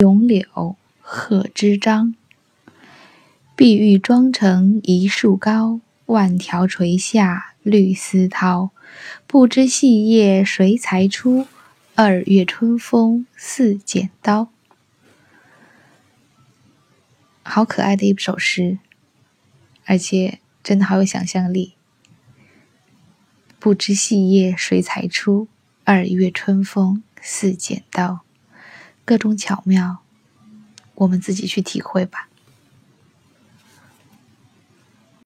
咏柳，贺知章。碧玉妆成一树高，万条垂下绿丝绦。不知细叶谁裁出？二月春风似剪刀。好可爱的一首诗，而且真的好有想象力。不知细叶谁裁出？二月春风似剪刀。各种巧妙，我们自己去体会吧。